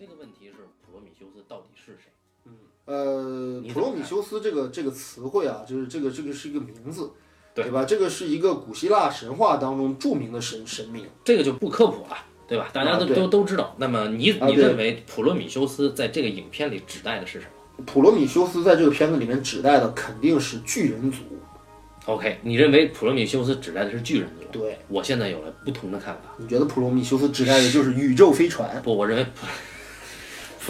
这个问题是普罗米修斯到底是谁？嗯呃，普罗米修斯这个这个词汇啊，就是这个这个是一个名字，对吧？这个是一个古希腊神话当中著名的神神明。这个就不科普了，对吧？大家都、啊都都知道。那么你你认为普罗米修斯在这个影片里指代的是什么普罗米修斯在这个片子里面指代的肯定是巨人族，？OK，你认为普罗米修斯指代的是巨人族？对，我现在有了不同的看法。你觉得普罗米修斯指代的就是宇宙飞船？不，我认为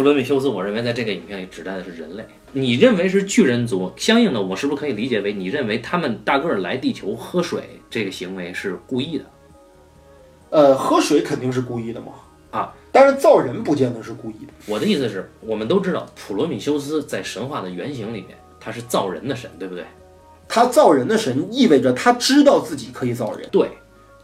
普普罗米修斯，我认为在这个影片里指代的是人类。你认为是巨人族，相应的，我是不是可以理解为你认为他们大个儿来地球喝水这个行为是故意的？呃，喝水肯定是故意的嘛，啊，但是造人不见得是故意的。我的意思是，我们都知道普罗米修斯在神话的原型里面，他是造人的神，对不对？他造人的神意味着他知道自己可以造人，对，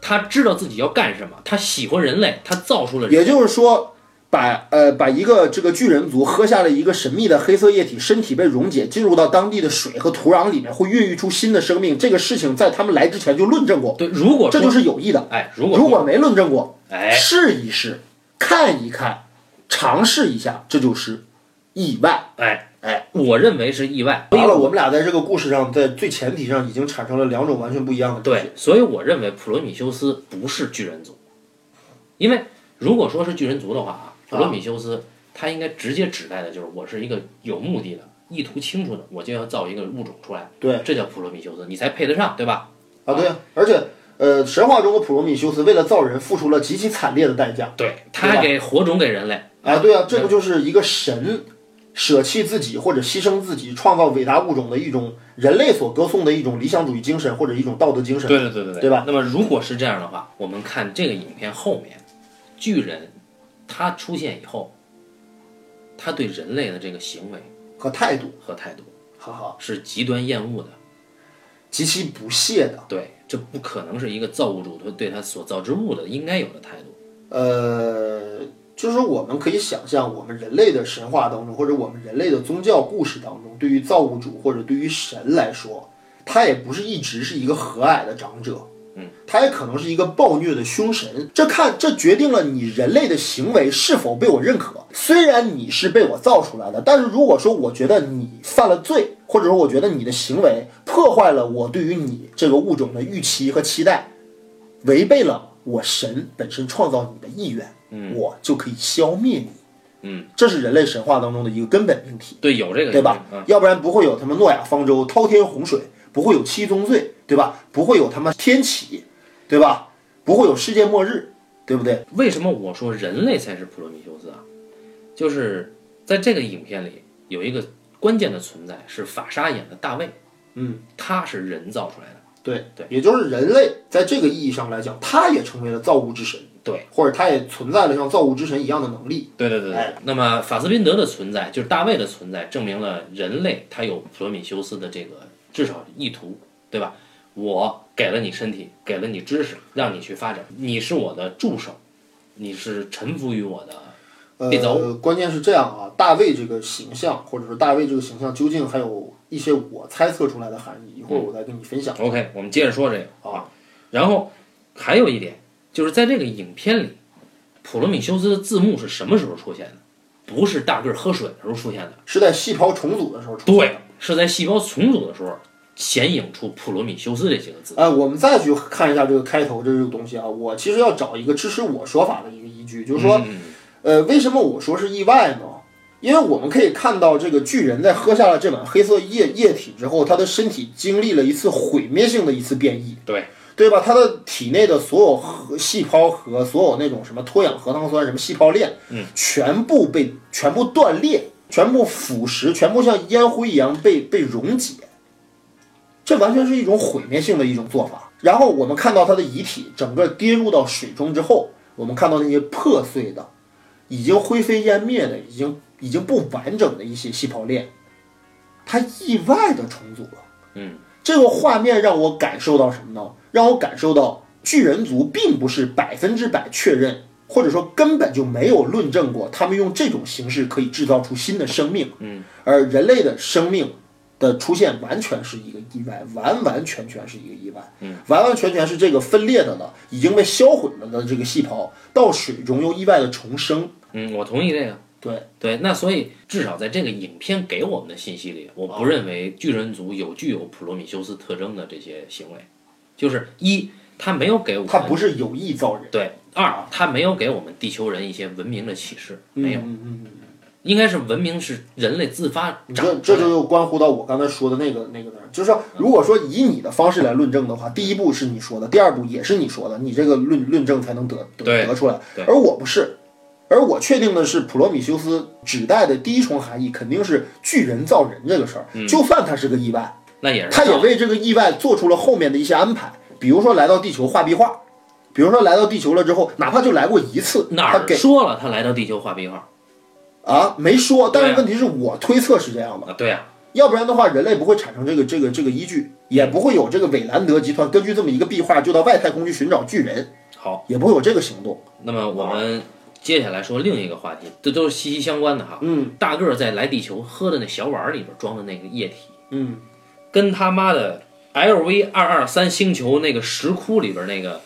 他知道自己要干什么，他喜欢人类，他造出了人。也就是说，把呃把一个这个巨人族喝下了一个神秘的黑色液体，身体被溶解，进入到当地的水和土壤里面，会孕育出新的生命。这个事情在他们来之前就论证过，对，如果这就是有意的。哎，如果如果没论证过，哎，试一试，看一看，尝试一下，这就是意外。哎哎，我认为是意外。完了，我们俩在这个故事上，在最前提上已经产生了两种完全不一样的对，所以我认为普罗米修斯不是巨人族，因为如果说是巨人族的话啊，普罗米修斯他应该直接指代的就是我是一个有目的的、意图清楚的，我就要造一个物种出来，对这叫普罗米修斯，你才配得上，对吧？啊，对啊，而且呃，神话中的普罗米修斯为了造人付出了极其惨烈的代价对，他还给火种给人类啊，对啊，这不就是一个神舍弃自己或者牺牲自己，创造伟大物种的一种人类所歌颂的一种理想主义精神或者一种道德精神？对对对对对，对吧？那么如果是这样的话，我们看这个影片后面，巨人他出现以后，他对人类的这个行为和态度，和态度哈哈，是极端厌恶的。极其不屑的。对，这不可能是一个造物主他对他所造之物的应该有的态度。呃，就是说我们可以想象，我们人类的神话当中，或者我们人类的宗教故事当中，对于造物主或者对于神来说，他也不是一直是一个和蔼的长者。嗯，他也可能是一个暴虐的凶神，这看这决定了你人类的行为是否被我认可。虽然你是被我造出来的，但是如果说我觉得你犯了罪，或者说我觉得你的行为破坏了我对于你这个物种的预期和期待，违背了我神本身创造你的意愿，嗯我就可以消灭你。嗯，这是人类神话当中的一个根本命题，对，有这个对吧？嗯，要不然不会有他们诺亚方舟、滔天洪水，不会有七宗罪，对吧？不会有他妈天启，对吧？不会有世界末日，对不对？为什么我说人类才是普罗米修斯啊？就是在这个影片里有一个关键的存在，是法沙演的大卫，嗯，他是人造出来的。对对，也就是人类在这个意义上来讲，他也成为了造物之神，对，或者他也存在了像造物之神一样的能力。对对对对哎。那么法斯宾德的存在，就是大卫的存在，证明了人类他有普罗米修斯的这个至少意图，对吧？我给了你身体，给了你知识，让你去发展，你是我的助手，你是臣服于我的。别走呃，关键是这样啊，大卫这个形象，或者说大卫这个形象，究竟还有一些我猜测出来的含义，一会儿我再跟你分享。OK，我们接着说这个啊。然后还有一点，就是在这个影片里，普罗米修斯的字幕是什么时候出现的？不是大个儿喝水的时候出现的，是在细胞重组的时候出现的。对，是在细胞重组的时候显影出普罗米修斯这几个字。呃，我们再去看一下这个开头这个东西啊，我其实要找一个支持我说法的一个依据，就是说，嗯呃，为什么我说是意外呢？因为我们可以看到，这个巨人在喝下了这碗黑色液液体之后，他的身体经历了一次毁灭性的一次变异，对对吧？他的体内的所有核细胞和所有那种什么脱氧核糖酸、什么细胞链，嗯，全部被全部断裂，全部腐蚀，全部像烟灰一样被被溶解。这完全是一种毁灭性的一种做法。然后我们看到他的遗体整个跌入到水中之后，我们看到那些破碎的、已经灰飞烟灭的、已经已经不完整的一些细胞链，它意外的重组了。嗯，这个画面让我感受到什么呢？让我感受到巨人族并不是百分之百确认，或者说根本就没有论证过他们用这种形式可以制造出新的生命。嗯，而人类的生命的出现完全是一个意外，完完全全是一个意外。嗯，完完全全是这个分裂的呢，已经被销毁了的这个细胞到水中又意外的重生。嗯，我同意这个。对对，那所以至少在这个影片给我们的信息里，我不认为巨人族有具有普罗米修斯特征的这些行为，就是一，他没有给我们他不是有意造人，对；二，他没有给我们地球人一些文明的启示，没有，嗯嗯嗯，应该是文明是人类自发长这这就又关乎到我刚才说的那个那个就是说，如果说以你的方式来论证的话，第一步是你说的，第二步也是你说的，你这个论论证才能得得得出来。而我不是，而我确定的是普罗米修斯指代的第一重含义肯定是巨人造人这个事儿，就算他是个意外，那也是。他也为这个意外做出了后面的一些安排，比如说来到地球画壁画，比如说来到地球了之后，哪怕就来过一次，哪儿他给说了他来到地球画壁画啊没说，但是问题是我推测是这样的。啊？对呀、要不然的话，人类不会产生这个这个这个依据，也不会有这个韦兰德集团根据这么一个壁画就到外太空去寻找巨人，好，也不会有这个行动。那么我们接下来说另一个话题，这都是息息相关的哈。嗯大个儿在来地球喝的那小碗里边装的那个液体，嗯，跟他妈的 LV 二二三星球那个石窟里边那个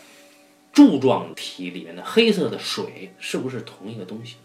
柱状体里面的黑色的水是不是同一个东西？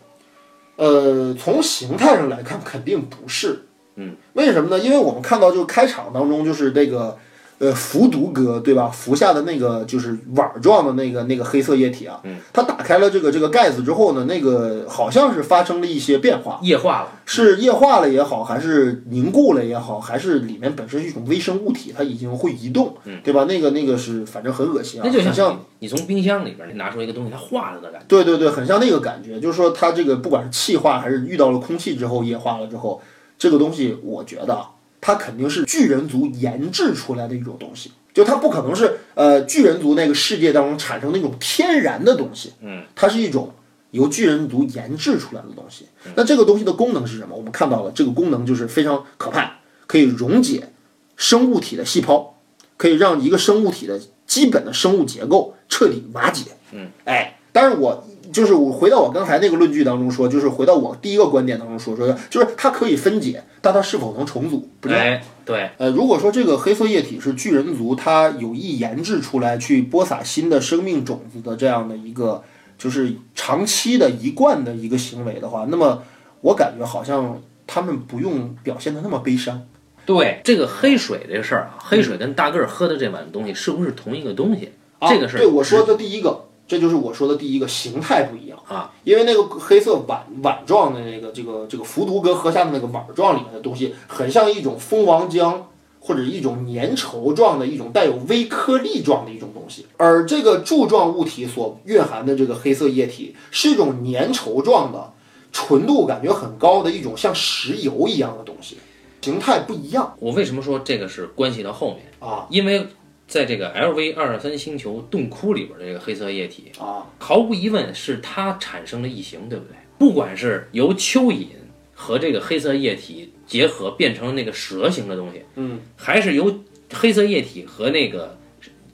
呃，从形态上来看，肯定不是。嗯，为什么呢？因为我们看到就开场当中就是这个呃服毒哥对吧？服下的那个就是碗状的那个那个黑色液体啊，嗯，它打开了这个这个盖子之后呢，那个好像是发生了一些变化。液化了，是液化了也好，还是凝固了也好，还是里面本身是一种微生物体，它已经会移动，嗯对吧？那个那个是反正很恶心啊，那就很像你你从冰箱里边拿出一个东西，它化了的感觉。对对对，很像那个感觉，就是说它这个不管是气化还是遇到了空气之后液化了之后，这个东西我觉得啊它肯定是巨人族研制出来的一种东西，就它不可能是呃巨人族那个世界当中产生那种天然的东西，嗯，它是一种由巨人族研制出来的东西。那这个东西的功能是什么？我们看到了，这个功能就是非常可怕，可以溶解生物体的细胞，可以让一个生物体的基本的生物结构彻底瓦解。嗯，哎，但是我就是我回到我刚才那个论据当中说，就是回到我第一个观点当中说说，就是它可以分解，但它是否能重组不知道。哎，对，呃，如果说这个黑色液体是巨人族它有意研制出来去播撒新的生命种子的这样的一个，就是长期的一贯的一个行为的话，那么我感觉好像他们不用表现的那么悲伤。对这个黑水这个事儿啊，黑水跟大个儿喝的这碗东西是不是同一个东西？这个事儿啊对我说的第一个，这就是我说的第一个形态不一样啊，因为那个黑色碗碗状的那个这个这个伏毒哥喝下的那个碗状里面的东西，很像一种蜂王浆或者一种粘稠状的一种带有微颗粒状的一种东西，而这个柱状物体所蕴含的这个黑色液体是一种粘稠状的，纯度感觉很高的一种像石油一样的东西，形态不一样。我为什么说这个是关系到后面？啊。因为在这个 LV 二二三星球洞窟里边的这个黑色液体，啊毫无疑问是它产生了异形，对不对？不管是由蚯蚓和这个黑色液体结合变成了那个蛇形的东西，嗯，还是由黑色液体和那个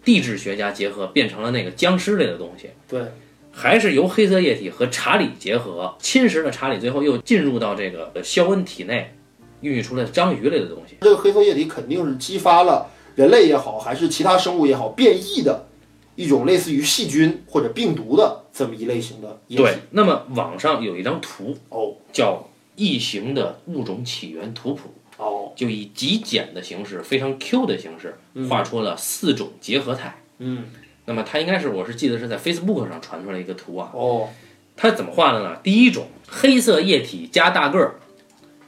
地质学家结合变成了那个僵尸类的东西，对。还是由黑色液体和查理结合侵蚀了查理，最后又进入到这个肖恩体内，孕育出了章鱼类的东西。这个黑色液体肯定是激发了人类也好，还是其他生物也好变异的一种类似于细菌或者病毒的这么一类型的液体。对，那么网上有一张图哦叫《异形的物种起源图谱》。哦，就以极简的形式，非常 Q 的形式画出了四种结合态。嗯那么它应该是，我是记得是在 Facebook 上传出来一个图啊。哦它怎么画的呢？第一种，黑色液体加大个儿，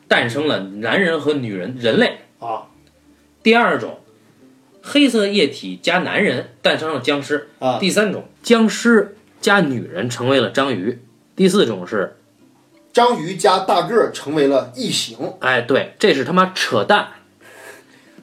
诞生了男人和女人人类。啊第二种，黑色液体加男人诞生了僵尸。啊第三种，僵尸加女人成为了章鱼。第四种是，章鱼加大个儿成为了异形。哎，对，这是他妈扯淡。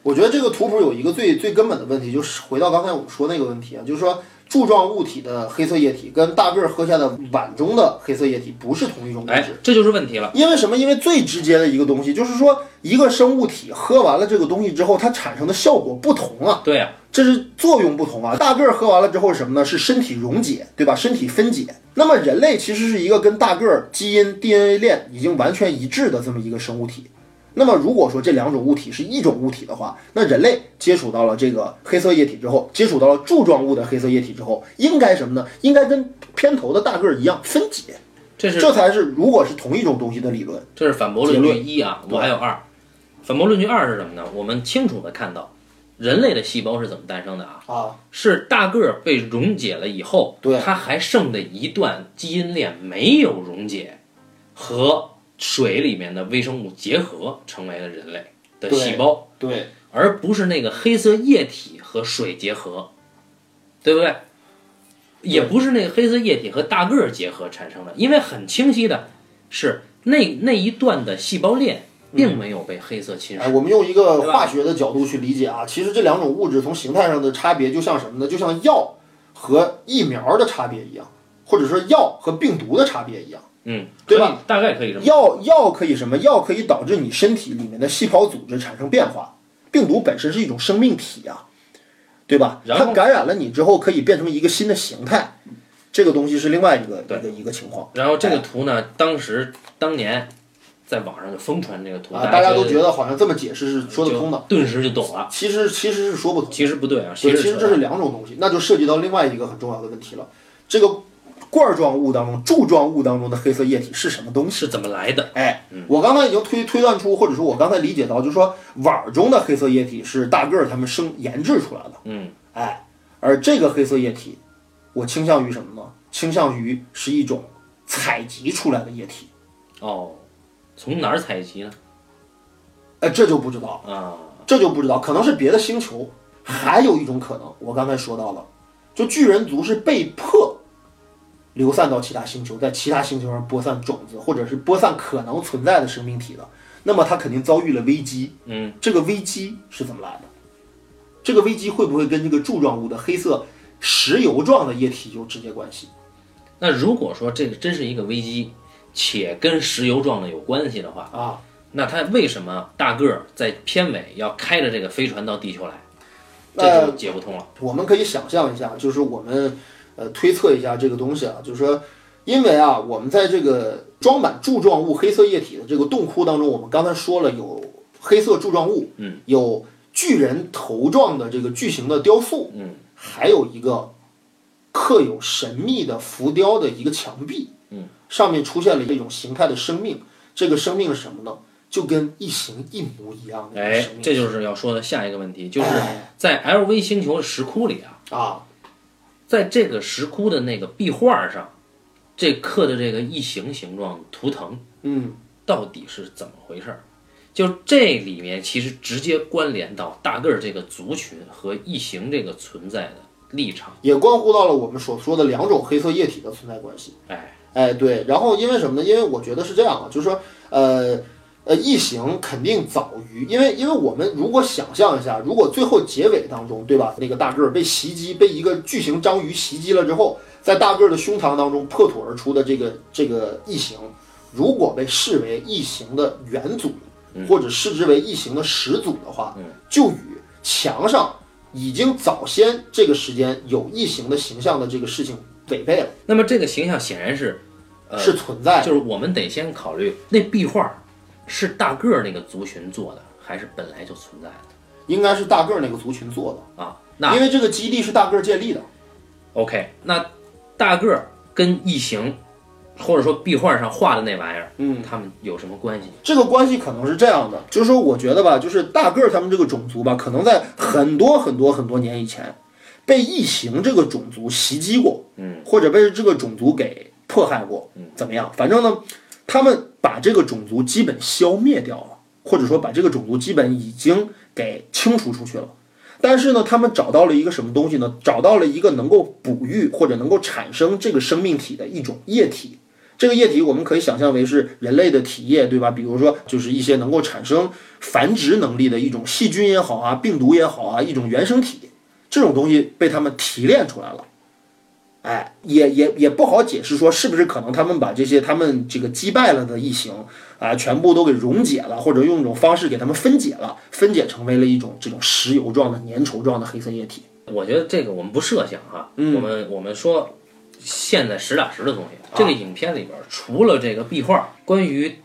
我觉得这个图谱有一个最最根本的问题，就是回到刚才我说那个问题啊，就是说柱状物体的黑色液体跟大个儿喝下的碗中的黑色液体不是同一种物哎质。，这就是问题了。因为什么？因为最直接的一个东西，就是说一个生物体喝完了这个东西之后，它产生的效果不同啊，对呀、这是作用不同啊。大个儿喝完了之后是什么呢？是身体溶解，对吧？身体分解。那么人类其实是一个跟大个儿基因 DNA 链已经完全一致的这么一个生物体。那么如果说这两种物体是一种物体的话，那人类接触到了这个黑色液体之后，接触到了柱状物的黑色液体之后，应该什么呢？应该跟片头的大个儿一样分解。这是这才是如果是同一种东西的理论。这是反驳论据一啊，我还有二。反驳论据二是什么呢？我们清楚的看到，人类的细胞是怎么诞生的啊？啊，是大个儿被溶解了以后，对它还剩的一段基因链没有溶解，和水里面的微生物结合，成为了人类的细胞，对，而不是那个黑色液体和水结合，对不对？也不是那个黑色液体和大个儿结合产生的，因为很清晰的是那那一段的细胞链并没有被黑色侵哎，蚀。我们用一个化学的角度去理解啊，其实这两种物质从形态上的差别，就像什么呢？就像药和疫苗的差别一样，或者说药和病毒的差别一样。嗯，对吧？大概可以什么药药可以什么？药可以导致你身体里面的细胞组织产生变化。病毒本身是一种生命体呀、对吧？它感染了你之后，可以变成一个新的形态，这个东西是另外一个一个一个情况然后这个图呢，当时当年在网上就疯传这个图，啊。大家都觉觉得好像这么解释是说得通的，顿时就懂了。其实其实是说不通。其实不对啊，对，实其实这是两种东西，那就涉及到另外一个很重要的问题了。这个罐状物当中、柱状物当中的黑色液体是什么东西？是怎么来的？哎，我刚才已经推推断出，或者说我刚才理解到，就是说碗儿中的黑色液体是大个儿他们生研制出来的。嗯，哎，而这个黑色液体，我倾向于什么呢？倾向于是一种采集出来的液体。哦，从哪儿采集呢？哎，这就不知道，啊，这就不知道，可能是别的星球。还有一种可能，我刚才说到了，就巨人族是被迫流散到其他星球，在其他星球上播散种子，或者是播散可能存在的生命体的。那么它肯定遭遇了危机。嗯，这个危机是怎么来的？这个危机会不会跟这个柱状物的黑色石油状的液体有直接关系？那如果说这个真是一个危机，且跟石油状的有关系的话，啊，那它为什么大个儿在片尾要开着这个飞船到地球来？那这就解不通了。我们可以想象一下，就是我们呃推测一下这个东西啊，就是说，因为啊，我们在这个装满柱状物黑色液体的这个洞窟当中，我们刚才说了有黑色柱状物，嗯，有巨人头状的这个巨型的雕塑，嗯，还有一个刻有神秘的浮雕的一个墙壁，嗯，上面出现了一种形态的生命，这个生命是什么呢？就跟异形一模一样的哎生，命，这就是要说的下一个问题，就是哎。在 LV 星球的石窟里啊，啊，在这个石窟的那个壁画上，这刻的这个异形形状图腾嗯。到底是怎么回事儿？就这里面其实直接关联到大个儿这个族群和异形这个存在的立场。也关乎到了我们所说的两种黑色液体的存在关系。哎，哎，对，然后因为什么呢？因为我觉得是这样啊，就是说，呃呃，异形肯定早于，因为因为我们如果想象一下，如果最后结尾当中，对吧？那个大个儿被袭击，被一个巨型章鱼袭击了之后，在大个儿的胸膛当中破土而出的这个这个异形，如果被视为异形的元祖，或者视之为异形的始祖的话，就与墙上已经早先这个时间有异形的形象的这个事情违背了，那么这个形象显然是，呃，是存在。就是我们得先考虑那壁画是大个儿那个族群做的，还是本来就存在的应该是大个儿那个族群做的，啊？那因为这个基地是大个儿建立的。OK，那大个儿跟异形，或者说壁画上画的那玩意儿，嗯，他们有什么关系？这个关系可能是这样的，就是说，我觉得吧，就是大个儿他们这个种族吧，可能在很多很多很多年以前，被异形这个种族袭击过，嗯，或者被这个种族给迫害过，嗯，怎么样？反正呢，他们把这个种族基本消灭掉了，或者说把这个种族基本已经给清除出去了。但是呢，他们找到了一个什么东西呢？找到了一个能够哺育或者能够产生这个生命体的一种液体。这个液体我们可以想象为是人类的体液，对吧？比如说，就是一些能够产生繁殖能力的一种细菌也好啊，病毒也好啊，一种原生体。这种东西被他们提炼出来了。哎，也也也不好解释说是不是可能他们把这些他们这个击败了的异形啊，全部都给溶解了，或者用一种方式给他们分解了，分解成为了一种这种石油状的粘稠状的黑色液体。我觉得这个我们不设想哈，我们我们说现在实打实的东西。这个影片里边除了这个壁画，关于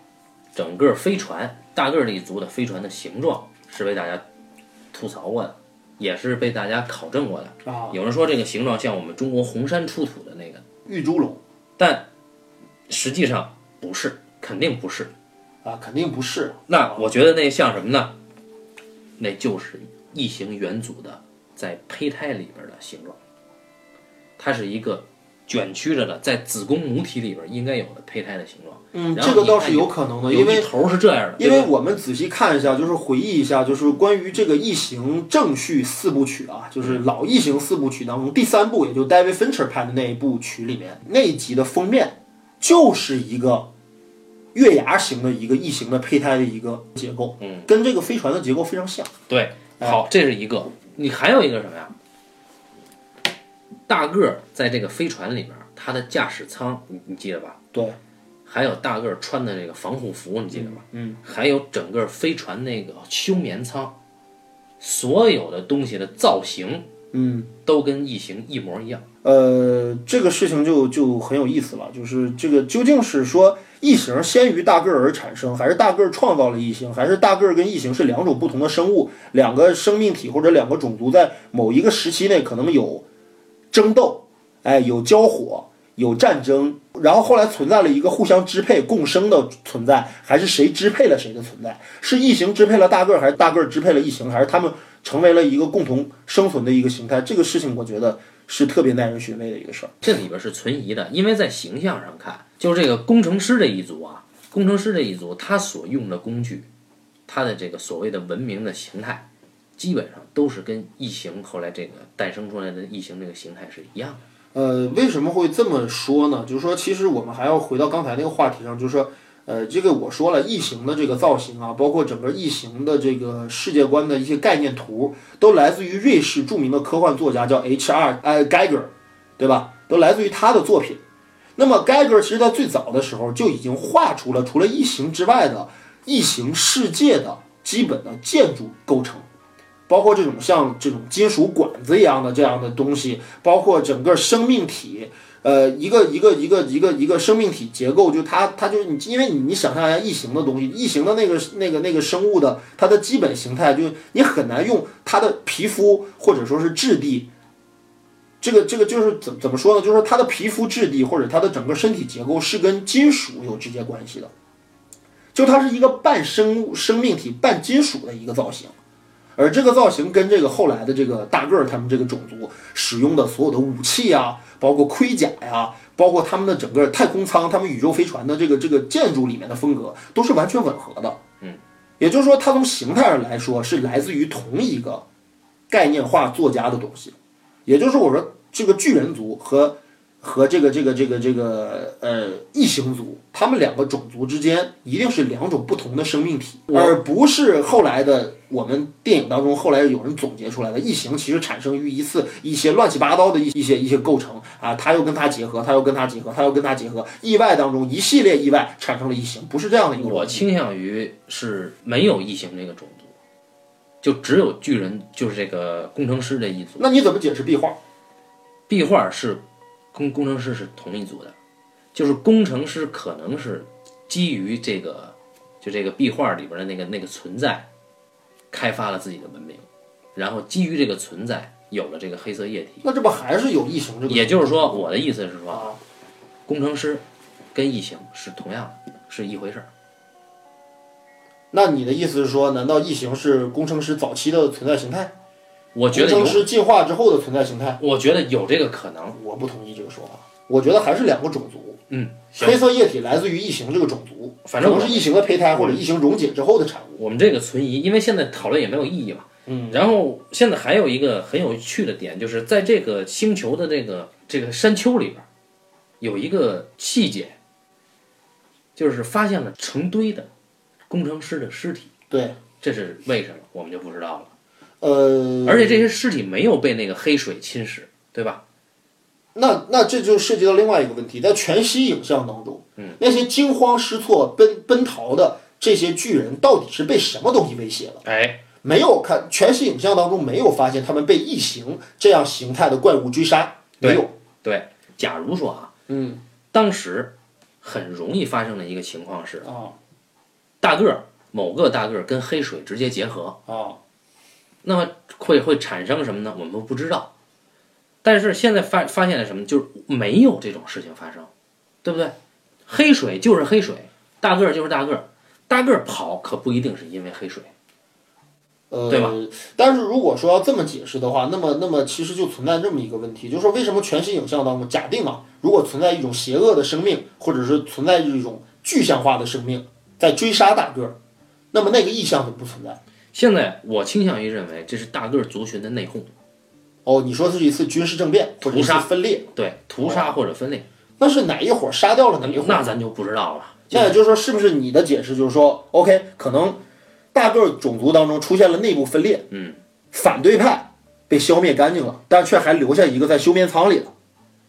整个飞船大个儿一族的飞船的形状是被大家吐槽过的，也是被大家考证过的。啊，有人说这个形状像我们中国红山出土的那个，玉猪龙，但实际上不是，肯定不是。啊，肯定不是。那我觉得那像什么呢？那就是异形元祖的在胚胎里边的形状，它是一个卷曲着的，在子宫母体里边应该有的胚胎的形状。嗯，这个倒是有有可能的，因为一头是这样的，因为我们仔细看一下，就是回忆一下，就是关于这个《异形》正序四部曲啊，就是老《异形》四部曲当中第三部，也就 David Fincher 拍的那一部曲里面那一集的封面，就是一个月牙形的一个异形的胚胎的一个结构，嗯，跟这个飞船的结构非常像。对，哎好，这是一个。你还有一个什么呀？大个儿在这个飞船里边，他的驾驶舱，你你记得吧？对，还有大个儿穿的这个防护服，你记得吧？嗯，还有整个飞船那个休眠舱，所有的东西的造型嗯。都跟异形一模一样。呃，这个事情就就很有意思了，就是这个究竟是说异形先于大个儿而产生，还是大个儿创造了异形，还是大个儿跟异形是两种不同的生物，两个生命体或者两个种族在某一个时期内可能有争斗，哎，有交火，有战争，然后后来存在了一个互相支配、共生的存在，还是谁支配了谁的存在？是异形支配了大个儿，还是大个儿支配了异形，还是他们成为了一个共同生存的一个形态？这个事情，我觉得。是特别耐人寻味的一个事儿。这里边是存疑的，因为在形象上看，就是这个工程师这一族啊，工程师这一族他所用的工具，他的这个所谓的文明的形态，基本上都是跟异形后来这个诞生出来的异形这个形态是一样的。呃，为什么会这么说呢？就是说，其实我们还要回到刚才那个话题上，就是说，呃，这个我说了，异形的这个造型啊，包括整个异形的这个世界观的一些概念图，都来自于瑞士著名的科幻作家叫 H.R. 呃 Geiger，对吧？都来自于他的作品。那么 Geiger 其实在最早的时候就已经画出了除了异形之外的异形世界的基本的建筑构成。包括这种像这种金属管子一样的这样的东西，包括整个生命体，呃，一个一个一个一个一个生命体结构，就它它就是你，因为你你想象一下异形的东西，异形的那个那个那个生物的它的基本形态，就你很难用它的皮肤或者说是质地，这个这个就是怎怎么说呢？就是说它的皮肤质地或者它的整个身体结构是跟金属有直接关系的，就它是一个半生物生命体半金属的一个造型。而这个造型跟这个后来的这个大个儿他们这个种族使用的所有的武器啊，包括盔甲呀，包括他们的整个太空舱、他们宇宙飞船的这个这个建筑里面的风格，都是完全吻合的。嗯，也就是说，它从形态上来说是来自于同一个概念化作家的东西。也就是，我说这个巨人族和和这个这个这个这个呃异形族，他们两个种族之间一定是两种不同的生命体，而不是后来的我们电影当中后来有人总结出来的异形其实产生于一次一些乱七八糟的一一些一些构成啊，它又跟它结合，它又跟它结合，它又跟它结合，意外当中一系列意外产生了异形，不是这样的一个。我倾向于是没有异形这个种族，就只有巨人，就是这个工程师这一族。那你怎么解释壁画？壁画是跟工程师是同一组的，就是工程师可能是基于这个就这个壁画里边的那个那个存在，开发了自己的文明，然后基于这个存在有了这个黑色液体。那这不还是有异形这个？也就是说，我的意思是说，啊，工程师跟异形是同样的，是一回事儿。那你的意思是说，难道异形是工程师早期的存在形态？我觉得有，工程师进化之后的存在形态？我觉得有这个可能。我不同意这个说法，我觉得还是两个种族。嗯，黑色液体来自于异形这个种族，反正我可能是异形的胚胎或者异形溶解之后的产物。我们这个存疑，因为现在讨论也没有意义嘛。嗯，然后现在还有一个很有趣的点，就是在这个星球的这个这个山丘里边，有一个细节，就是发现了成堆的工程师的尸体。对，这是为什么，我们就不知道了。呃，而且这些尸体没有被那个黑水侵蚀，对吧？那那这就涉及到另外一个问题，在全息影像当中，嗯，那些惊慌失措、奔奔逃的这些巨人，到底是被什么东西威胁了？哎，没有看全息影像当中没有发现他们被异形这样形态的怪物追杀，没有。对，假如说啊，嗯当时很容易发生的一个情况是，啊大个儿某个大个儿跟黑水直接结合，啊，那么会会产生什么呢？我们不知道。但是现在发发现了什么？就是没有这种事情发生，对不对？黑水就是黑水，大个儿就是大个儿，大个儿跑可不一定是因为黑水。呃，对吧？但是如果说要这么解释的话，那么那么其实就存在这么一个问题，就是说为什么全息影像当中，假定啊，如果存在一种邪恶的生命，或者是存在一种具象化的生命在追杀大个儿，那么那个意象就不存在？现在我倾向于认为这是大个儿族群的内讧，哦，你说是一次军事政变屠杀。分裂，对，屠杀或者分裂，那是哪一伙杀掉了哪一伙？那咱就不知道了。那也就是说，是不是你的解释就是说，OK，可能大个儿种族当中出现了内部分裂，嗯，反对派被消灭干净了，但却还留下一个在休眠舱里了，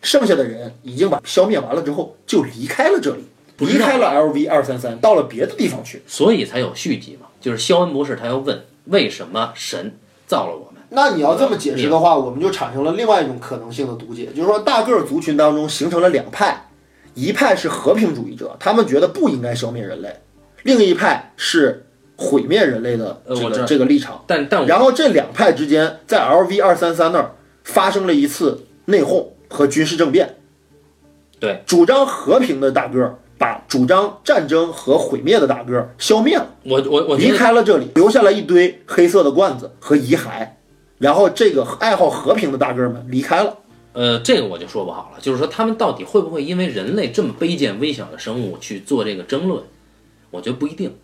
剩下的人已经把消灭完了之后就离开了这里，离开了 LV 二三三，到了别的地方去。所以才有续集嘛，就是肖恩博士他要问为什么神造了我们？那你要这么解释的话，我们就产生了另外一种可能性的读解，就是说大个儿族群当中形成了两派，一派是和平主义者，他们觉得不应该消灭人类；另一派是毁灭人类的这个这个立场。但但然后这两派之间在 LV 二三三那儿发生了一次内讧和军事政变。对，主张和平的大个儿把主张战争和毁灭的大个儿消灭了。我我我离开了这里，留下了一堆黑色的罐子和遗骸，然后这个爱好和平的大个儿们离开了。呃，这个我就说不好了，就是说他们到底会不会因为人类这么卑贱微小的生物去做这个争论？我觉得不一定。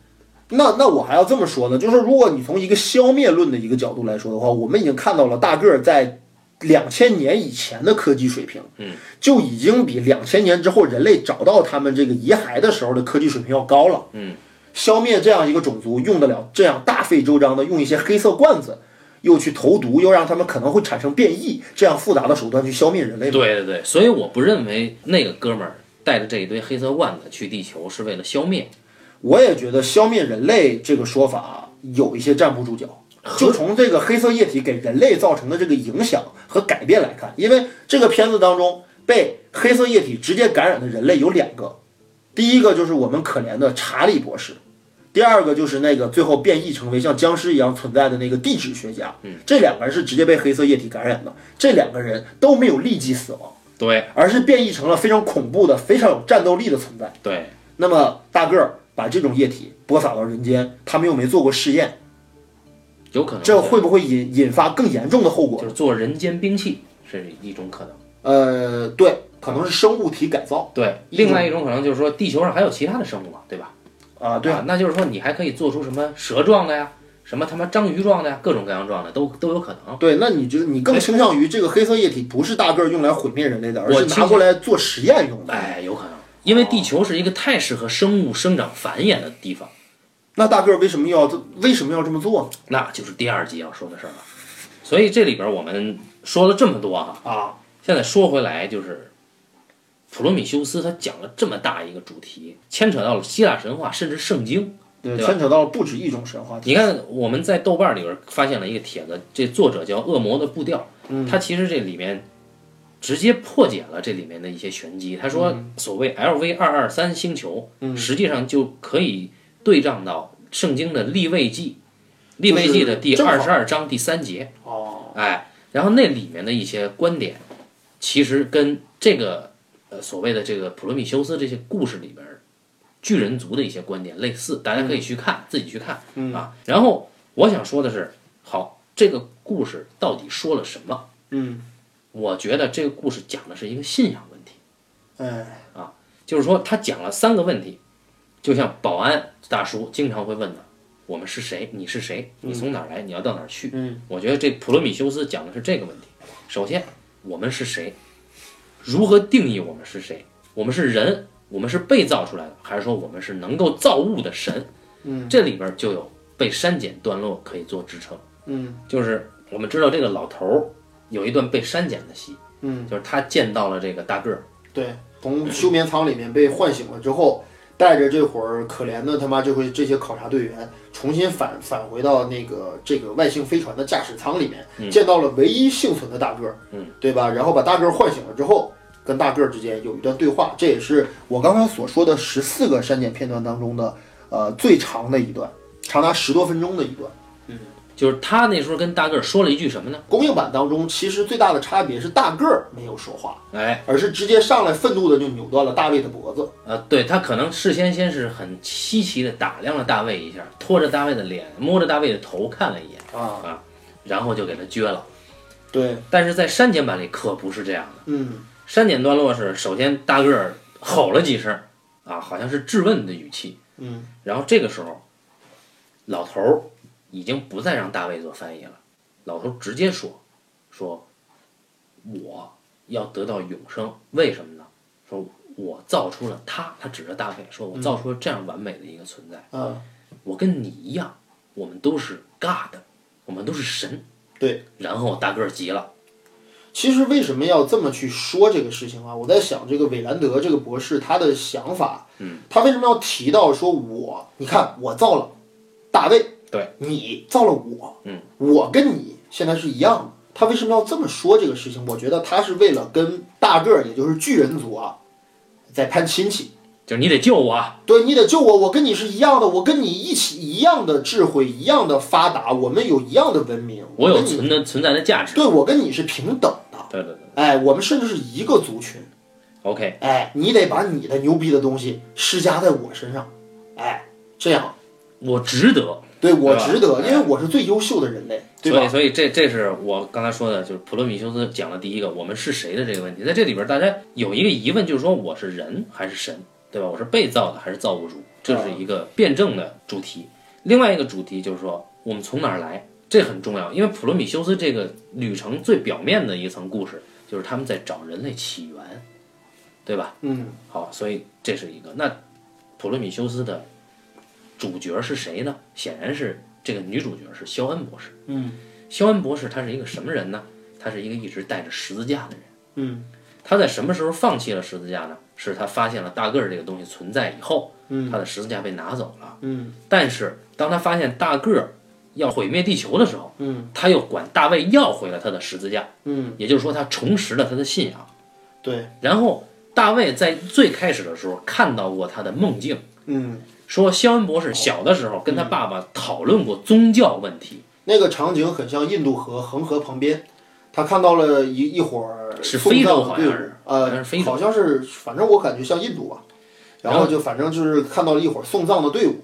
那那我还要这么说呢，就是如果你从一个消灭论的一个角度来说的话，我们已经看到了大个儿在两千年以前的科技水平，嗯，就已经比两千年之后人类找到他们这个遗骸的时候的科技水平要高了。嗯，消灭这样一个种族用得了这样大费周章的用一些黑色罐子，又去投毒，又让他们可能会产生变异，这样复杂的手段去消灭人类吗？对对对，所以我不认为那个哥们儿带着这一堆黑色罐子去地球是为了消灭。我也觉得消灭人类这个说法有一些站不住脚。就从这个黑色液体给人类造成的这个影响和改变来看，因为这个片子当中被黑色液体直接感染的人类有两个，第一个就是我们可怜的查理博士，第二个就是那个最后变异成为像僵尸一样存在的那个地质学家。嗯，这两个人是直接被黑色液体感染的，这两个人都没有立即死亡，对而是变异成了非常恐怖的、非常有战斗力的存在。对，那么大个儿把这种液体播撒到人间，他们又没做过试验，有可能这会不会引引发更严重的后果？就是做人间兵器是一种可能。呃，对，可能是生物体改造对，另外一种可能就是说地球上还有其他的生物嘛，对吧？啊，对，啊，那就是说你还可以做出什么蛇状的呀，什么他妈章鱼状的呀，各种各样状的都都有可能。对，那你就是你更倾向于这个黑色液体不是大个儿用来毁灭人类的，而是拿过来做实验用的。哎，有可能，因为地球是一个太适合生物生长繁衍的地方，那大个儿为什么要这为什么要这么做呢？那就是第二集要说的事儿了。所以这里边我们说了这么多啊，啊，现在说回来就是，普罗米修斯他讲了这么大一个主题，牵扯到了希腊神话，甚至圣经。对，对牵扯到了不止一种神话。你看我们在豆瓣里边发现了一个帖子，这作者叫恶魔的步调，嗯他其实这里面直接破解了这里面的一些玄机。他说，所谓 LV 二二三星球，嗯实际上就可以对仗到圣经的立位记，立位记的第二十二章第三节。哦，哎，然后那里面的一些观点，其实跟这个呃所谓的这个普罗米修斯这些故事里边儿巨人族的一些观点类似，大家可以去看，自己去看、嗯啊。然后我想说的是，好，这个故事到底说了什么？嗯，我觉得这个故事讲的是一个信仰问题，哎，啊就是说他讲了三个问题，就像保安大叔经常会问的。我们是谁？你是谁？你从哪儿来？你要到哪儿去？嗯，我觉得这普罗米修斯讲的是这个问题。首先，我们是谁？如何定义我们是谁？我们是人，我们是被造出来的，还是说我们是能够造物的神？嗯，这里边就有被删减段落可以做支撑。嗯就是我们知道这个老头儿有一段被删减的戏，嗯，就是他见到了这个大个儿，对，从 休眠舱里面被唤醒了之后，带着这会儿可怜的他妈这回这些考察队员，重新返返回到那个这个外星飞船的驾驶舱里面，见到了唯一幸存的大个儿，嗯，对吧？然后把大个儿唤醒了之后，跟大个儿之间有一段对话，这也是我刚刚所说的十四个删减片段当中的呃最长的一段，长达十多分钟的一段。就是他那时候跟大个儿说了一句什么呢？公映版当中，其实最大的差别是大个儿没有说话，哎，而是直接上来愤怒的就扭断了大卫的脖子。呃，对他可能事先先是很稀奇的打量了大卫一下，拖着大卫的脸，摸着大卫的头看了一眼啊。然后就给他撅了。对，但是在删减版里可不是这样的，嗯。删减段落是首先大个儿吼了几声，啊，好像是质问的语气，嗯。然后这个时候，老头儿已经不再让大卫做翻译了，老头儿直接说，说我要得到永生，为什么呢？说我造出了他，他指着大卫说，我造出了这样完美的一个存在，啊，我跟你一样，我们都是 God，我们都是神。对。然后大个儿急了，其实为什么要这么去说这个事情啊？我在想，这个韦兰德这个博士他的想法，嗯，他为什么要提到说我？你看我造了大卫，对，你造了我，嗯，我跟你现在是一样的。他为什么要这么说这个事情？我觉得他是为了跟大个儿，也就是巨人族啊，在攀亲戚。就是你得救我啊，对你得救我，我跟你是一样的，我跟你一起一样的智慧，一样的发达，我们有一样的文明，我有存的存在的价值。对我跟你是平等的，对对对哎，我们甚至是一个族群，，OK，哎，你得把你的牛逼的东西施加在我身上，哎，这样我值得。对我值得，哎因为我是最优秀的人类，对所以，吧？所以这这是我刚才说的，就是普罗米修斯讲的第一个，我们是谁的这个问题。在这里边，大家有一个疑问，就是说我是人还是神，对吧？我是被造的还是造物主？这是一个辩证的主题。另外一个主题就是说，我们从哪儿来，这很重要，因为普罗米修斯这个旅程最表面的一层故事，就是他们在找人类起源，对吧？嗯，好，所以这是一个。那普罗米修斯的主角是谁呢？显然是这个女主角是肖恩博士。嗯，肖恩博士他是一个什么人呢？他是一个一直带着十字架的人。嗯，他在什么时候放弃了十字架呢？是他发现了大个儿这个东西存在以后，嗯，他的十字架被拿走了。嗯，但是当他发现大个儿要毁灭地球的时候，嗯，他又管大卫要回了他的十字架。嗯，也就是说，他重拾了他的信仰。对，然后大卫在最开始的时候看到过他的梦境。嗯，说肖恩博士小的时候跟他爸爸讨论过宗教问题，那个场景很像印度河恒河旁边，他看到了一一伙儿是非洲送葬的队伍好像是好像呃好像是，反正我感觉像印度吧。然后就反正就是看到了一伙儿送葬的队伍，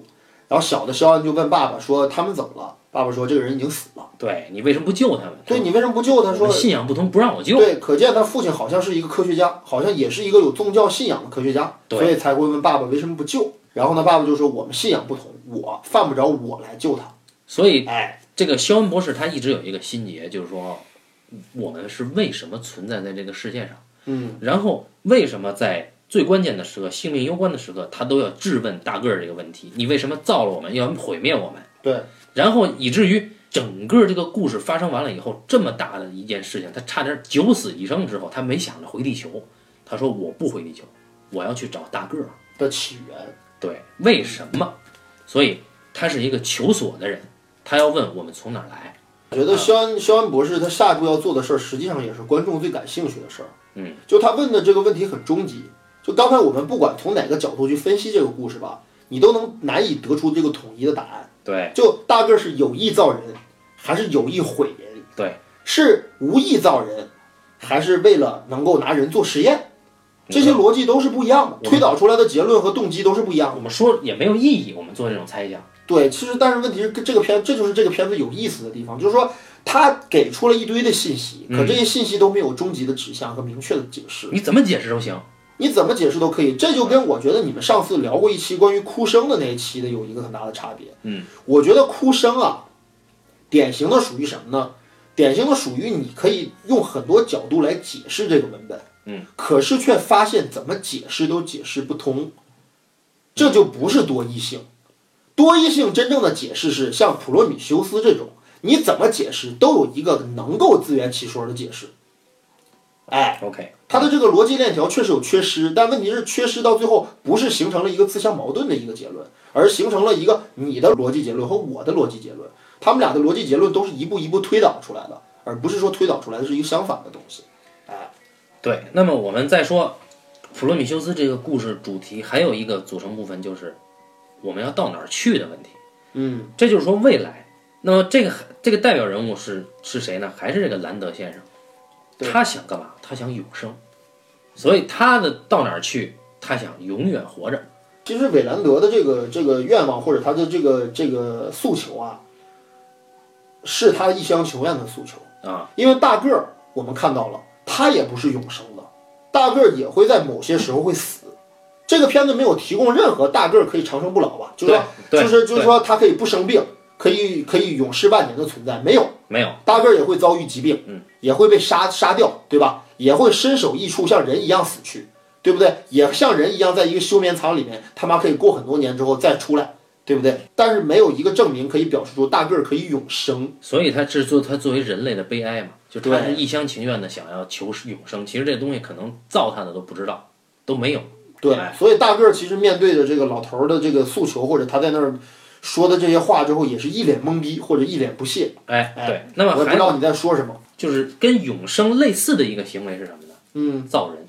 然后小的肖恩就问爸爸说他们怎么了？爸爸说这个人已经死了。对你为什么不救他们？对你为什么不救他？说信仰不同，不让我救。对，可见他父亲好像是一个科学家，好像也是一个有宗教信仰的科学家，所以才会问爸爸为什么不救。然后呢，爸爸就说我们信仰不同，我犯不着我来救他。所以哎，这个肖恩博士他一直有一个心结，就是说我们是为什么存在在这个世界上，嗯，然后为什么在最关键的时刻、性命攸关的时刻，他都要质问大个儿这个问题：你为什么造了我们，要毁灭我们？对，然后以至于整个这个故事发生完了以后，这么大的一件事情，他差点九死一生之后，他没想着回地球，他说我不回地球，我要去找大个儿。的起源。对，为什么？所以他是一个求索的人，他要问我们从哪儿来。我觉得肖恩肖恩博士他下一步要做的事儿，实际上也是观众最感兴趣的事儿。嗯，就他问的这个问题很终极。就刚才我们不管从哪个角度去分析这个故事吧，你都能难以得出这个统一的答案。对就大个儿是有意造人，还是有意毁人？对，是无意造人，还是为了能够拿人做实验？这些逻辑都是不一样的，推导出来的结论和动机都是不一样的。我们说也没有意义，我们做这种猜想。对，其实但是问题是，这个片这就是这个片子有意思的地方，就是说他给出了一堆的信息，可这些信息都没有终极的指向和明确的解释，你怎么解释都行。你怎么解释都可以。这就跟我觉得你们上次聊过一期关于哭声的那一期的有一个很大的差别。嗯，我觉得哭声啊，典型的属于什么呢？典型的属于你可以用很多角度来解释这个文本，嗯，可是却发现怎么解释都解释不通，这就不是多义性。多义性真正的解释是像普罗米修斯这种，你怎么解释都有一个能够自圆其说的解释。哎，OK，它的这个逻辑链条确实有缺失，但问题是缺失到最后不是形成了一个自相矛盾的一个结论，而形成了一个你的逻辑结论和我的逻辑结论，他们俩的逻辑结论都是一步一步推导出来的，而不是说推导出来的是一个相反的东西。哎，对。那么我们再说普罗米修斯这个故事主题，还有一个组成部分就是我们要到哪儿去的问题。嗯这就是说，未来那么这个这个代表人物是是谁呢？还是这个兰德先生？他想干嘛？他想永生，所以他的到哪儿去？他想永远活着。其实韦兰德的这个这个愿望或者他的这个这个诉求啊，是他一厢情愿的诉求啊。因为大个儿我们看到了，他也不是永生的，大个儿也会在某些时候会死。这个片子没有提供任何大个儿可以长生不老吧？就是说，就是就是说他可以不生病，可以可以永世万年的存在，没有。没有，大个儿也会遭遇疾病，嗯，也会被杀杀掉，对吧？也会身首异处，像人一样死去，对不对？也像人一样，在一个休眠舱里面，他妈可以过很多年之后再出来，对不对？但是没有一个证明可以表示出大个儿可以永生。所以他制作他作为人类的悲哀嘛，就他对是一厢情愿的想要求永生。其实这东西可能造他的都不知道，都没有。对哎，所以大个儿其实面对着这个老头儿的这个诉求，或者他在那儿说的这些话之后，也是一脸懵逼或者一脸不屑。哎，哎对。那么还我不知道你在说什么。就是跟永生类似的一个行为是什么呢？嗯，造人。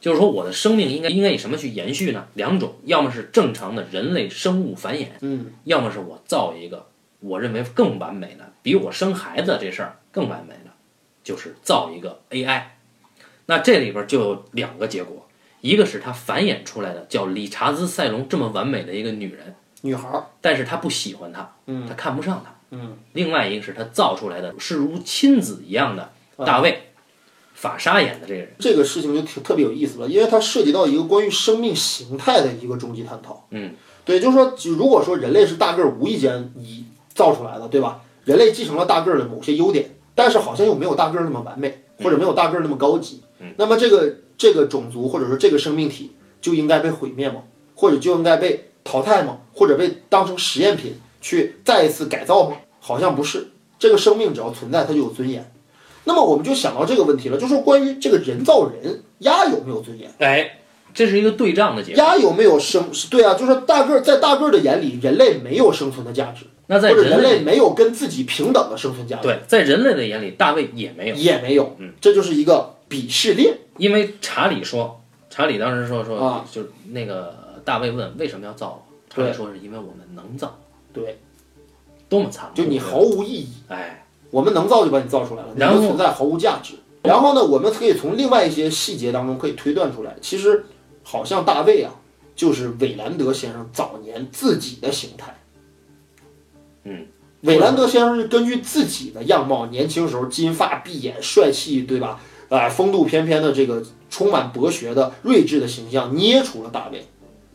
就是说，我的生命应该应该以什么去延续呢？两种，要么是正常的人类生物繁衍，嗯，要么是我造一个我认为更完美的，比我生孩子这事儿更完美的，就是造一个 AI。那这里边就有两个结果，一个是他繁衍出来的叫理查兹·塞隆这么完美的一个女人，女孩儿，但是他不喜欢她，嗯他看不上她。嗯，另外一个是他造出来的是如亲子一样的大卫，法沙演的这个人。这个事情就挺特别有意思了，因为它涉及到一个关于生命形态的一个终极探讨。嗯，对，就是说，如果说人类是大个儿无意间以造出来的，对吧？人类继承了大个儿的某些优点，但是好像又没有大个儿那么完美，或者没有大个儿那么高级。嗯，那么这个这个种族或者说这个生命体就应该被毁灭吗？或者就应该被淘汰吗？或者被当成实验品去再一次改造吗？好像不是，这个生命只要存在，它就有尊严。那么我们就想到这个问题了，就是说关于这个人造人，鸭有没有尊严？哎，这是一个对仗的结果。鸭有没有生？对啊，就是大个儿在大个儿的眼里，人类没有生存的价值，那在人类类没有跟自己平等的生存价值，对，在人类的眼里，大卫也没有，也没有。嗯，这就是一个鄙视链。因为查理说，查理当时说说，啊就是那个大卫问为什么要造我，查理说是因为我们能造，对，多么残酷！就你毫无意义，哎，我们能造就把你造出来了，你然后存在毫无价值。然后呢，我们可以从另外一些细节当中可以推断出来，其实好像大卫啊，就是韦兰德先生早年自己的形态。嗯，韦兰德先生是根据自己的样貌，年轻时候金发碧眼、帅气，对吧？啊、风度翩翩的这个充满博学的睿智的形象，捏出了大卫。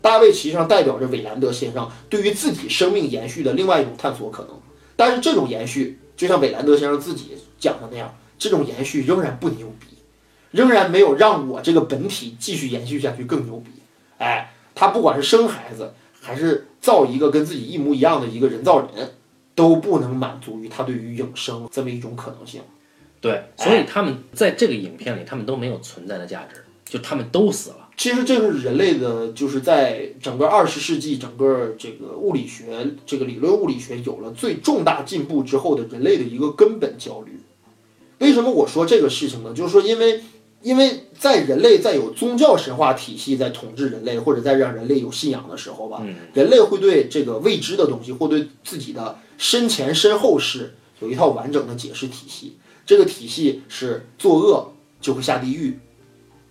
大卫实际上代表着韦兰德先生对于自己生命延续的另外一种探索可能。但是这种延续，就像韦兰德先生自己讲的那样，这种延续仍然不牛逼，仍然没有让我这个本体继续延续下去更牛逼。哎，他不管是生孩子，还是造一个跟自己一模一样的一个人造人，都不能满足于他对于永生这么一种可能性。对，所以他们在这个影片里，他们都没有存在的价值，就他们都死了。其实这是人类的，就是在整个二十世纪，整个这个物理学这个理论物理学有了最重大进步之后的人类的一个根本焦虑。为什么我说这个事情呢？就是说，因为因为在人类在有宗教神话体系在统治人类，或者在让人类有信仰的时候吧，嗯人类会对这个未知的东西，或对自己的身前身后事有一套完整的解释体系。这个体系是作恶就会下地狱，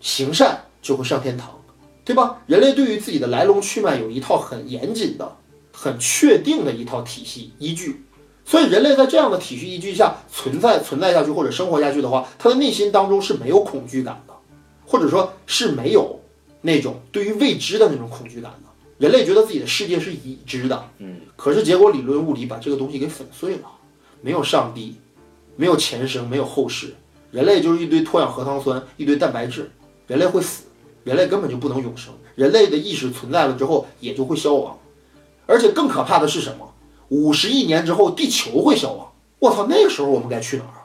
行善就会上天堂，对吧？人类对于自己的来龙去脉有一套很严谨的、很确定的一套体系依据，所以人类在这样的体系依据下存在存在下去或者生活下去的话，他的内心当中是没有恐惧感的，或者说是没有那种对于未知的那种恐惧感的。人类觉得自己的世界是已知的，嗯，可是结果理论物理把这个东西给粉碎了，没有上帝，没有前生，没有后世，人类就是一堆脱氧核糖酸，一堆蛋白质，人类会死，人类根本就不能永生，人类的意识存在了之后也就会消亡，而且更可怕的是什么？五十亿年之后地球会消亡，我操，那个时候我们该去哪儿啊？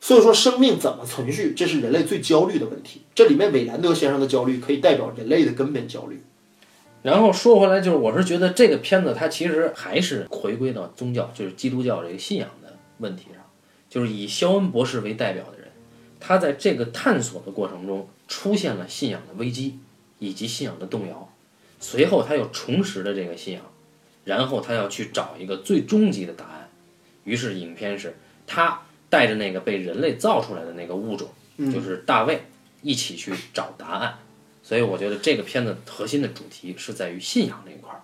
所以说，生命怎么存续，这是人类最焦虑的问题。这里面韦兰德先生的焦虑可以代表人类的根本焦虑。然后说回来，就是我是觉得这个片子它其实还是回归到宗教，就是基督教这个信仰的问题上，就是以肖恩博士为代表的人，他在这个探索的过程中出现了信仰的危机以及信仰的动摇，随后他又重拾了这个信仰，然后他要去找一个最终极的答案。于是影片是他带着那个被人类造出来的那个物种，就是大卫，一起去找答案。所以我觉得这个片子核心的主题是在于信仰这一块儿。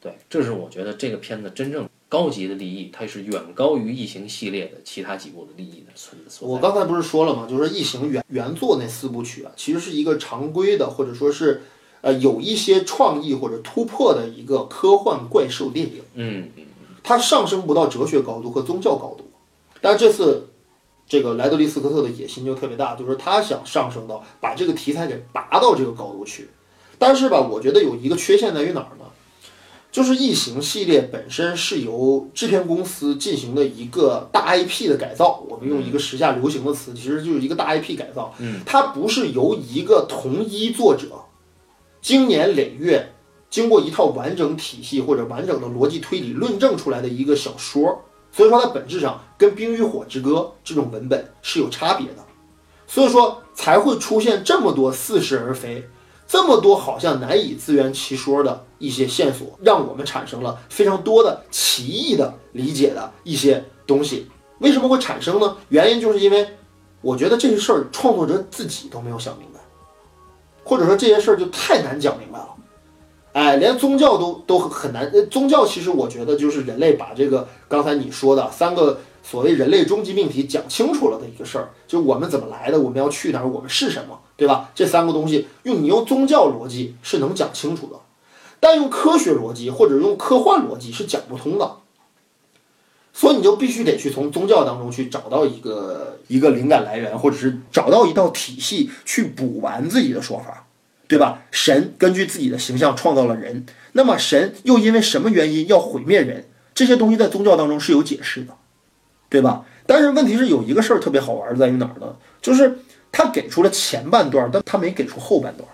对，这是我觉得这个片子真正高级的利益，它是远高于《异形》系列的其他几部的利益的存在。我刚才不是说了吗？就是《异形》原原作那四部曲啊，其实是一个常规的，或者说是呃有一些创意或者突破的一个科幻怪兽电影。嗯，它上升不到哲学高度和宗教高度，但是这次这个莱德利·斯科特的野心就特别大，就是他想上升到把这个题材给拔到这个高度去。但是吧，我觉得有一个缺陷在于哪儿呢？就是《异形》系列本身是由制片公司进行的一个大 IP 的改造，我们用一个时下流行的词，其实就是一个大 IP 改造。嗯，它不是由一个同一作者经年累月，经过一套完整体系或者完整的逻辑推理论证出来的一个小说，所以说它本质上跟《冰与火之歌》这种文本是有差别的，所以说才会出现这么多似是而非。这么多好像难以自圆其说的一些线索，让我们产生了非常多的奇异的理解的一些东西。为什么会产生呢？原因就是因为我觉得这些事儿创作者自己都没有想明白，或者说这些事儿就太难讲明白了。哎，连宗教都都很难。宗教其实我觉得就是人类把这个刚才你说的三个。所谓人类终极命题讲清楚了的一个事儿，就我们怎么来的，我们要去哪儿，我们是什么，对吧？这三个东西用你用宗教逻辑是能讲清楚的，但用科学逻辑或者用科幻逻辑是讲不通的。所以你就必须得去从宗教当中去找到一个一个灵感来源，或者是找到一套体系去补完自己的说法，对吧？神根据自己的形象创造了人，那么神又因为什么原因要毁灭人？这些东西在宗教当中是有解释的。对吧？但是问题是有一个事儿特别好玩，在于哪儿呢？就是他给出了前半段，但他没给出后半段。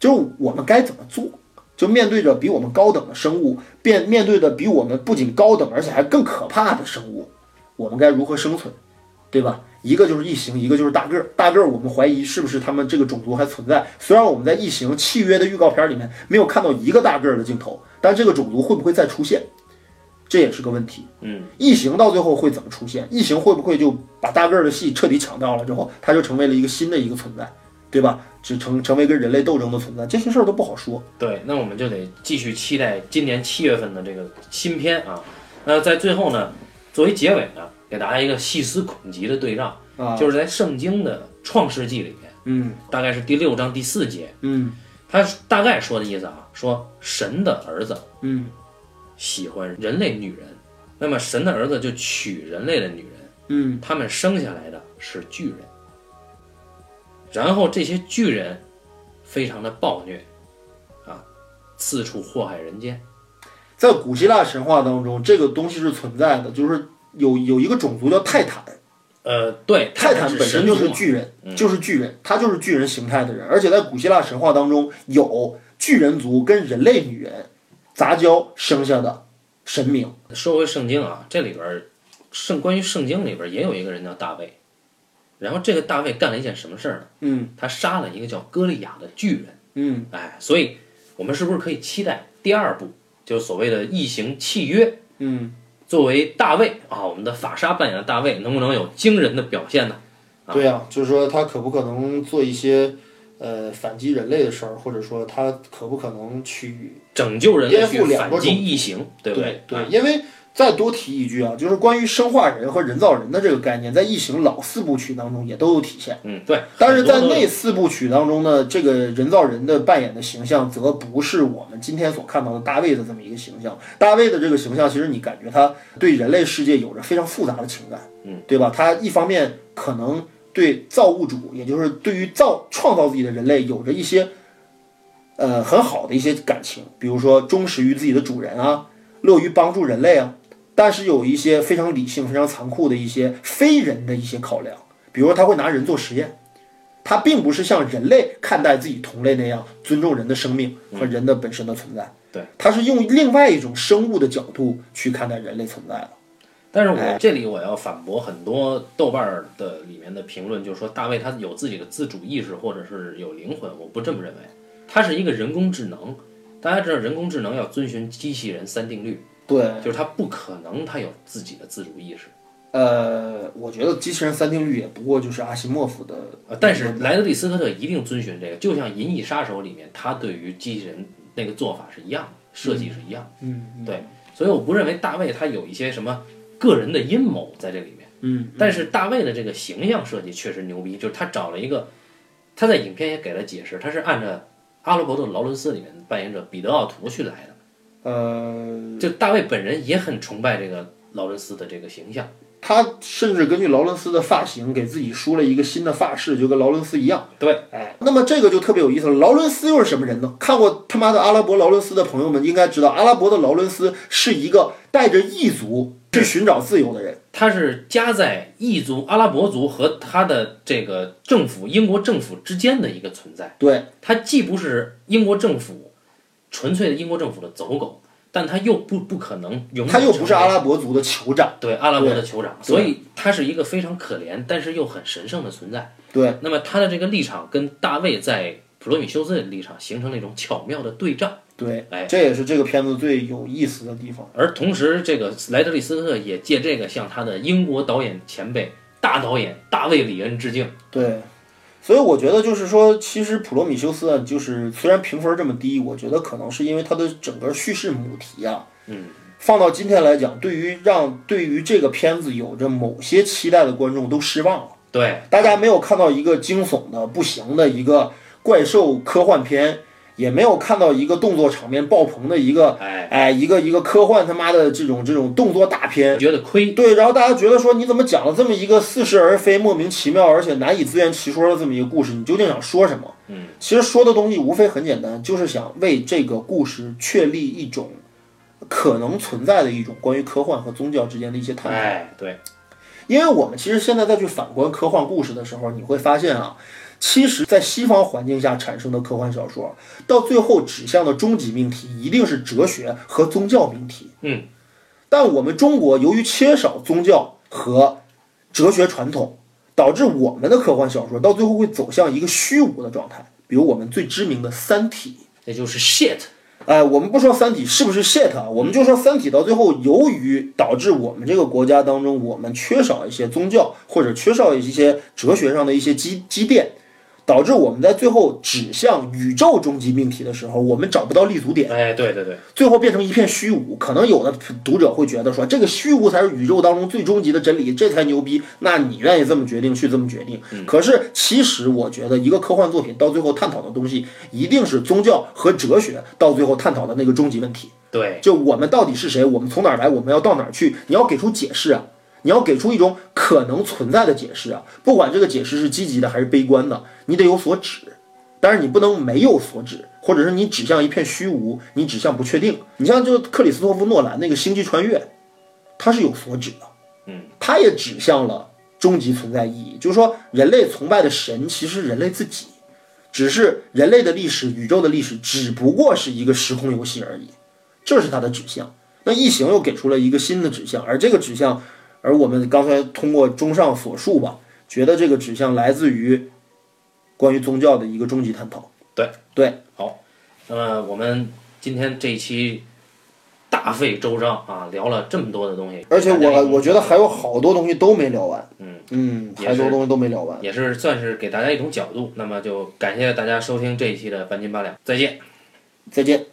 就是我们该怎么做？就面对着比我们高等的生物，面面对着比我们不仅高等，而且还更可怕的生物，我们该如何生存？对吧？一个就是异形，一个就是大个儿。大个儿，我们怀疑是不是他们这个种族还存在？虽然我们在异形契约的预告片里面没有看到一个大个儿的镜头，但这个种族会不会再出现？这也是个问题，嗯，异形到最后会怎么出现？异形会不会就把大个儿的戏彻底抢掉了之后，它就成为了一个新的一个存在，对吧？只成成为跟人类斗争的存在，这些事儿都不好说。对，那我们就得继续期待今年七月份的这个新片啊。那在最后呢，作为结尾呢，给大家一个细思恐极的对照啊，就是在圣经的创世纪里面，嗯，大概是第六章第四节，嗯，他大概说的意思啊，说神的儿子，嗯。喜欢人类女人，那么神的儿子就娶人类的女人，嗯，他们生下来的是巨人，然后这些巨人非常的暴虐，啊，四处祸害人间。在古希腊神话当中，这个东西是存在的，就是有有一个种族叫泰坦，呃，对，泰坦本身就是巨人，就是巨人，他就是巨人形态的人，而且在古希腊神话当中有巨人族跟人类女人。杂交生下的神明。说回圣经啊，这里边圣关于圣经里边也有一个人叫大卫，然后这个大卫干了一件什么事儿呢？嗯，他杀了一个叫歌利亚的巨人。嗯，哎，所以我们是不是可以期待第二部，就是所谓的异形契约？嗯，作为大卫啊，我们的法沙扮演的大卫，能不能有惊人的表现呢？对呀，就是说他可不可能做一些？呃，反击人类的事儿，或者说他可不可能去拯救人类，去反击异形，对不对？对，因为再多提一句啊，就是关于生化人和人造人的这个概念，在异形老四部曲当中也都有体现。嗯，对。但是在那四部曲当中呢，这个人造人的扮演的形象，则不是我们今天所看到的大卫的这么一个形象。大卫的这个形象，其实你感觉他对人类世界有着非常复杂的情感，嗯，对吧？他一方面可能。对造物主，也就是对于造创造自己的人类，有着一些，呃，很好的一些感情，比如说忠实于自己的主人啊，乐于帮助人类啊。但是有一些非常理性、非常残酷的一些非人的一些考量，比如说他会拿人做实验，他并不是像人类看待自己同类那样尊重人的生命和人的本身的存在。对，他是用另外一种生物的角度去看待人类存在的。但是我这里我要反驳很多豆瓣儿的里面的评论，就是说大卫他有自己的自主意识或者是有灵魂，我不这么认为，他是一个人工智能，大家知道人工智能要遵循机器人三定律，对，就是他不可能他有自己的自主意识。呃，我觉得机器人三定律也不过就是阿西莫夫的，呃，但是莱德利·斯科特一定遵循这个，就像《银翼杀手》里面他对于机器人那个做法是一样的，设计是一样的。嗯对，所以我不认为大卫他有一些什么个人的阴谋在这里面。嗯，但是大卫的这个形象设计确实牛逼，就是他找了一个，他在影片也给了解释，他是按照阿罗伯特·劳伦斯里面扮演者彼得·奥图去来的。呃，就大卫本人也很崇拜这个劳伦斯的这个形象。他甚至根据劳伦斯的发型给自己梳了一个新的发饰，就跟劳伦斯一样。对，哎，那么这个就特别有意思了。劳伦斯又是什么人呢？看过他妈的阿拉伯劳伦斯的朋友们应该知道，阿拉伯的劳伦斯是一个带着异族去寻找自由的人。他是夹在异族阿拉伯族和他的这个政府英国政府之间的一个存在。对，他既不是英国政府纯粹的英国政府的走狗，但他又不不可能永远他又不是阿拉伯族的酋长。对阿拉伯的酋长，所以他是一个非常可怜但是又很神圣的存在。对，那么他的这个立场跟大卫在普罗米修斯的立场形成了一种巧妙的对仗。对，哎这也是这个片子最有意思的地方。而同时，这个莱德利·斯科特也借这个向他的英国导演前辈大导演大卫·里恩致敬。对，所以我觉得就是说，其实《普罗米修斯》啊，就是虽然评分这么低，我觉得可能是因为它的整个叙事母题啊，嗯，放到今天来讲，对于让对于这个片子有着某些期待的观众都失望了。对，大家没有看到一个惊悚的不行的一个怪兽科幻片，也没有看到一个动作场面爆棚的一个哎，哎一个一个科幻他妈的这种这种动作大片。觉得亏。对，然后大家觉得说你怎么讲了这么一个似是而非、莫名其妙而且难以自圆其说的这么一个故事？你究竟想说什么？嗯，其实说的东西无非很简单，就是想为这个故事确立一种可能存在的一种关于科幻和宗教之间的一些探讨。哎，对，因为我们其实现在再去反观科幻故事的时候，你会发现啊，其实，在西方环境下产生的科幻小说，到最后指向的终极命题一定是哲学和宗教命题。嗯，但我们中国由于缺少宗教和哲学传统，导致我们的科幻小说到最后会走向一个虚无的状态。比如我们最知名的《三体》。也就是 shit。哎，我们不说《三体》是不是 shit 啊，我们就说《三体》到最后，由于导致我们这个国家当中，我们缺少一些宗教或者缺少一些哲学上的一些积积淀，导致我们在最后指向宇宙终极命题的时候，我们找不到立足点，哎，对对对，最后变成一片虚无。可能有的读者会觉得说，这个虚无才是宇宙当中最终极的真理，这才牛逼。那你愿意这么决定去这么决定？可是其实我觉得，一个科幻作品到最后探讨的东西，一定是宗教和哲学到最后探讨的那个终极问题。对，就我们到底是谁？我们从哪儿来？我们要到哪儿去？你要给出解释啊！你要给出一种可能存在的解释啊！不管这个解释是积极的还是悲观的，你得有所指。但是你不能没有所指，或者是你指向一片虚无，你指向不确定。你像就克里斯托弗诺兰那个《星际穿越》，它是有所指的，嗯，它也指向了终极存在意义，就是说人类崇拜的神其实人类自己，只是人类的历史、宇宙的历史只不过是一个时空游戏而已。这是它的指向。那异形又给出了一个新的指向，而这个指向，而我们刚才通过综上所述吧，觉得这个指向来自于关于宗教的一个终极探讨。对对，好那么我们今天这一期大费周章啊，聊了这么多的东西，而且我我觉得还有好多东西都没聊完。嗯嗯，也是还有多东西都没聊完。也是算是给大家一种角度。那么就感谢大家收听这一期的半斤八两，再见。再见。